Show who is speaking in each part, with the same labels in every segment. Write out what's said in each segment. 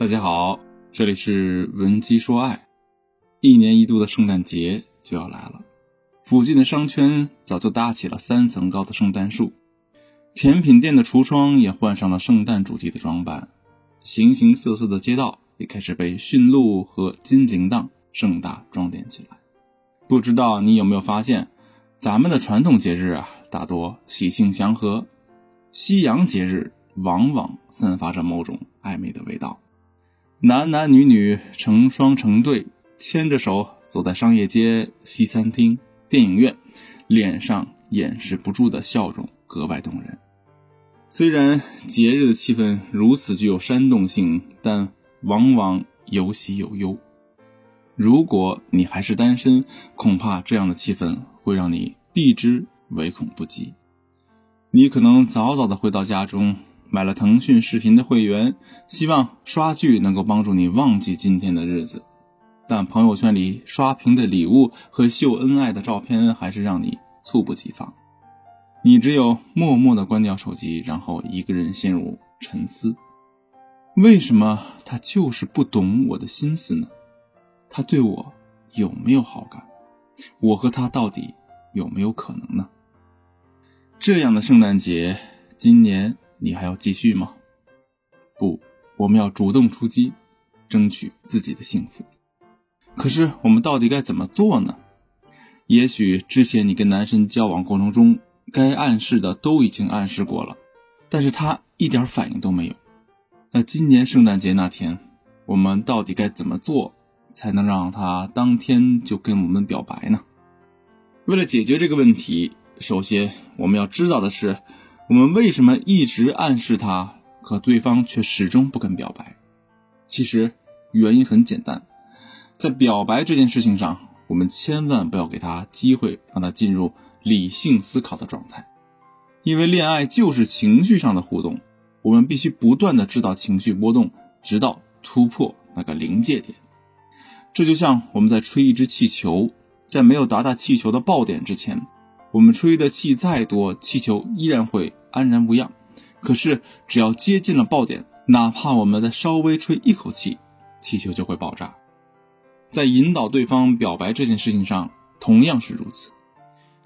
Speaker 1: 大家好，这里是文姬说爱。一年一度的圣诞节就要来了，附近的商圈早就搭起了三层高的圣诞树，甜品店的橱窗也换上了圣诞主题的装扮，形形色色的街道也开始被驯鹿和金铃铛盛大装点起来。不知道你有没有发现，咱们的传统节日啊，大多喜庆祥和，西洋节日往往散发着某种暧昧的味道。男男女女成双成对，牵着手走在商业街、西餐厅、电影院，脸上掩饰不住的笑容格外动人。虽然节日的气氛如此具有煽动性，但往往有喜有忧。如果你还是单身，恐怕这样的气氛会让你避之唯恐不及。你可能早早的回到家中。买了腾讯视频的会员，希望刷剧能够帮助你忘记今天的日子，但朋友圈里刷屏的礼物和秀恩爱的照片还是让你猝不及防。你只有默默的关掉手机，然后一个人陷入沉思：为什么他就是不懂我的心思呢？他对我有没有好感？我和他到底有没有可能呢？这样的圣诞节，今年。你还要继续吗？不，我们要主动出击，争取自己的幸福。可是我们到底该怎么做呢？也许之前你跟男生交往过程中，该暗示的都已经暗示过了，但是他一点反应都没有。那今年圣诞节那天，我们到底该怎么做，才能让他当天就跟我们表白呢？为了解决这个问题，首先我们要知道的是。我们为什么一直暗示他，可对方却始终不肯表白？其实原因很简单，在表白这件事情上，我们千万不要给他机会，让他进入理性思考的状态。因为恋爱就是情绪上的互动，我们必须不断的制造情绪波动，直到突破那个临界点。这就像我们在吹一只气球，在没有达到气球的爆点之前，我们吹的气再多，气球依然会。安然无恙，可是只要接近了爆点，哪怕我们再稍微吹一口气，气球就会爆炸。在引导对方表白这件事情上，同样是如此。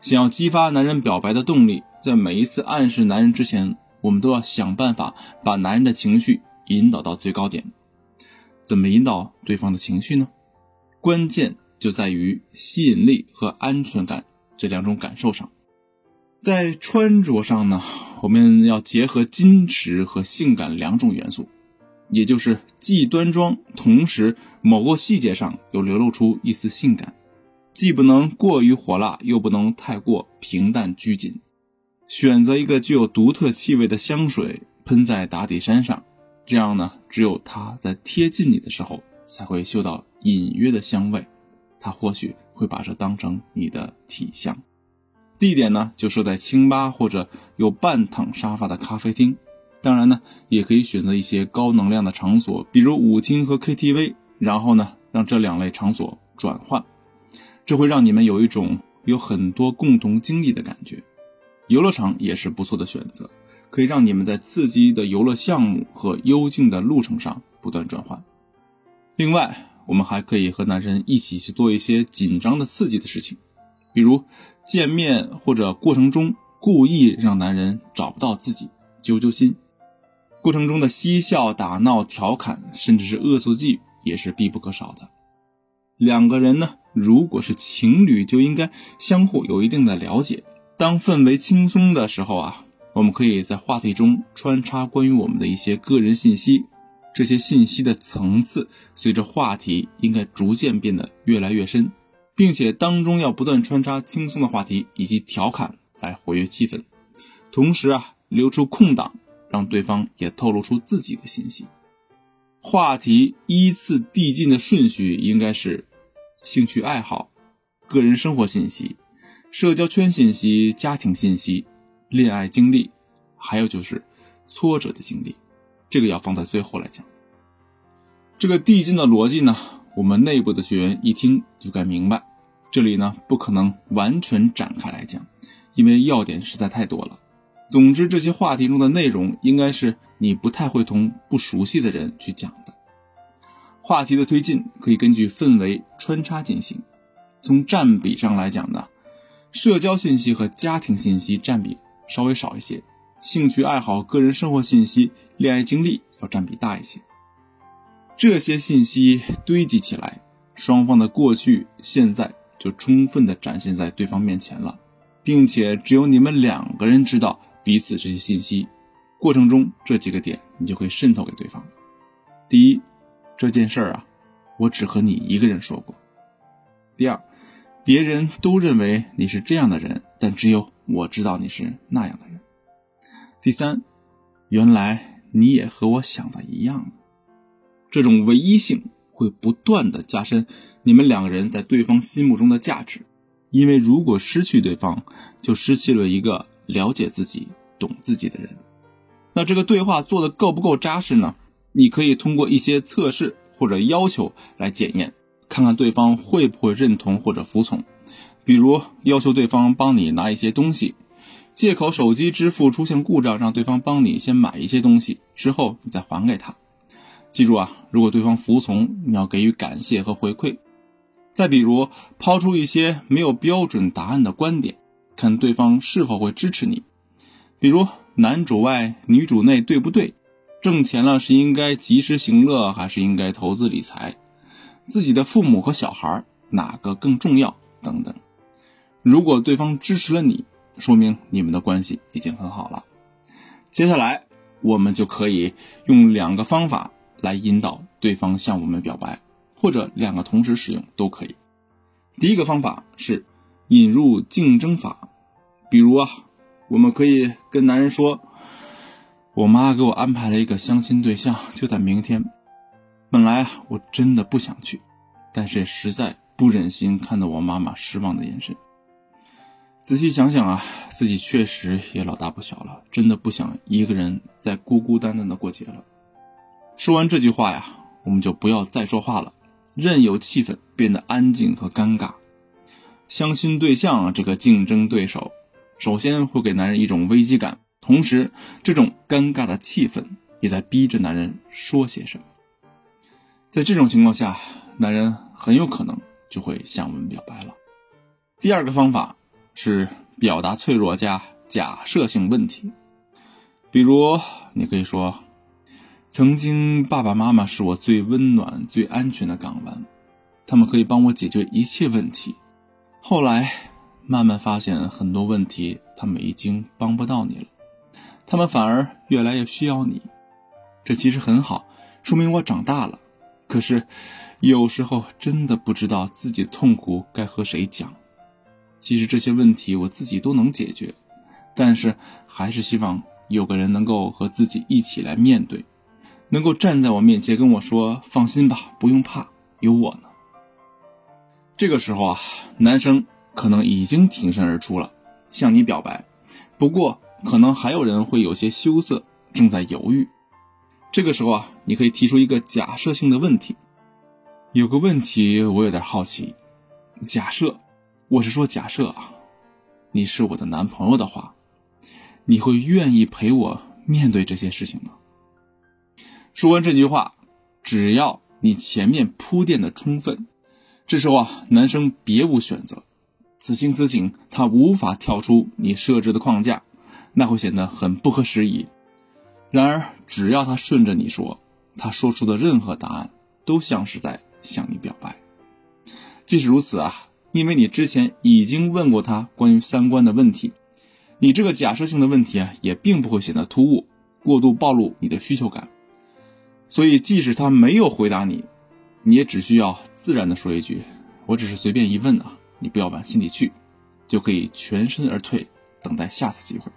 Speaker 1: 想要激发男人表白的动力，在每一次暗示男人之前，我们都要想办法把男人的情绪引导到最高点。怎么引导对方的情绪呢？关键就在于吸引力和安全感这两种感受上。在穿着上呢，我们要结合矜持和性感两种元素，也就是既端庄，同时某个细节上又流露出一丝性感，既不能过于火辣，又不能太过平淡拘谨。选择一个具有独特气味的香水喷在打底衫上，这样呢，只有他在贴近你的时候才会嗅到隐约的香味，他或许会把这当成你的体香。地点呢，就设在清吧或者有半躺沙发的咖啡厅。当然呢，也可以选择一些高能量的场所，比如舞厅和 KTV。然后呢，让这两类场所转换，这会让你们有一种有很多共同经历的感觉。游乐场也是不错的选择，可以让你们在刺激的游乐项目和幽静的路程上不断转换。另外，我们还可以和男生一起去做一些紧张的、刺激的事情。比如见面或者过程中故意让男人找不到自己，揪揪心。过程中的嬉笑、打闹、调侃，甚至是恶作剧，也是必不可少的。两个人呢，如果是情侣，就应该相互有一定的了解。当氛围轻松的时候啊，我们可以在话题中穿插关于我们的一些个人信息。这些信息的层次，随着话题应该逐渐变得越来越深。并且当中要不断穿插轻松的话题以及调侃来活跃气氛，同时啊留出空档，让对方也透露出自己的信息。话题依次递进的顺序应该是：兴趣爱好、个人生活信息、社交圈信息、家庭信息、恋爱经历，还有就是挫折的经历。这个要放在最后来讲。这个递进的逻辑呢？我们内部的学员一听就该明白，这里呢不可能完全展开来讲，因为要点实在太多了。总之，这些话题中的内容应该是你不太会同不熟悉的人去讲的，话题的推进可以根据氛围穿插进行。从占比上来讲呢，社交信息和家庭信息占比稍微少一些，兴趣爱好、个人生活信息、恋爱经历要占比大一些。这些信息堆积起来，双方的过去、现在就充分的展现在对方面前了，并且只有你们两个人知道彼此这些信息。过程中这几个点，你就会渗透给对方。第一，这件事儿啊，我只和你一个人说过。第二，别人都认为你是这样的人，但只有我知道你是那样的人。第三，原来你也和我想的一样。这种唯一性会不断的加深你们两个人在对方心目中的价值，因为如果失去对方，就失去了一个了解自己、懂自己的人。那这个对话做的够不够扎实呢？你可以通过一些测试或者要求来检验，看看对方会不会认同或者服从。比如要求对方帮你拿一些东西，借口手机支付出现故障，让对方帮你先买一些东西，之后你再还给他。记住啊，如果对方服从，你要给予感谢和回馈。再比如抛出一些没有标准答案的观点，看对方是否会支持你。比如。男主外女主内对不对？挣钱了是应该及时行乐还是应该投资理财？自己的父母和小孩哪个更重要？等等。如果对方支持了你，说明你们的关系已经很好了。接下来我们就可以用两个方法来引导对方向我们表白，或者两个同时使用都可以。第一个方法是引入竞争法，比如啊。我们可以跟男人说：“我妈给我安排了一个相亲对象，就在明天。本来啊我真的不想去，但是实在不忍心看到我妈妈失望的眼神。仔细想想啊，自己确实也老大不小了，真的不想一个人再孤孤单单的过节了。”说完这句话呀，我们就不要再说话了，任由气氛变得安静和尴尬。相亲对象这个竞争对手。首先会给男人一种危机感，同时这种尴尬的气氛也在逼着男人说些什么。在这种情况下，男人很有可能就会向我们表白了。第二个方法是表达脆弱加假设性问题，比如你可以说：“曾经爸爸妈妈是我最温暖、最安全的港湾，他们可以帮我解决一切问题。后来。”慢慢发现很多问题，他们已经帮不到你了，他们反而越来越需要你。这其实很好，说明我长大了。可是，有时候真的不知道自己的痛苦该和谁讲。其实这些问题我自己都能解决，但是还是希望有个人能够和自己一起来面对，能够站在我面前跟我说：“放心吧，不用怕，有我呢。”这个时候啊，男生。可能已经挺身而出了，向你表白。不过，可能还有人会有些羞涩，正在犹豫。这个时候啊，你可以提出一个假设性的问题。有个问题我有点好奇：假设，我是说假设啊，你是我的男朋友的话，你会愿意陪我面对这些事情吗？说完这句话，只要你前面铺垫的充分，这时候啊，男生别无选择。此情此景，他无法跳出你设置的框架，那会显得很不合时宜。然而，只要他顺着你说，他说出的任何答案都像是在向你表白。即使如此啊，因为你之前已经问过他关于三观的问题，你这个假设性的问题啊，也并不会显得突兀，过度暴露你的需求感。所以，即使他没有回答你，你也只需要自然的说一句：“我只是随便一问啊。”你不要往心里去，就可以全身而退，等待下次机会。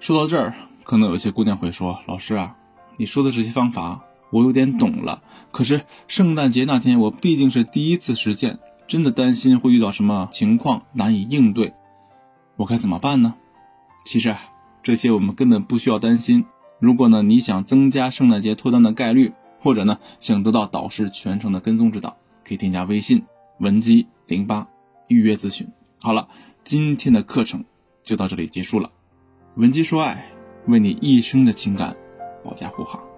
Speaker 1: 说到这儿，可能有些姑娘会说：“老师啊，你说的这些方法我有点懂了，可是圣诞节那天我毕竟是第一次实践，真的担心会遇到什么情况难以应对，我该怎么办呢？”其实啊这些我们根本不需要担心。如果呢你想增加圣诞节脱单的概率，或者呢想得到导师全程的跟踪指导，可以添加微信文姬。零八预约咨询，好了，今天的课程就到这里结束了。文姬说爱，为你一生的情感保驾护航。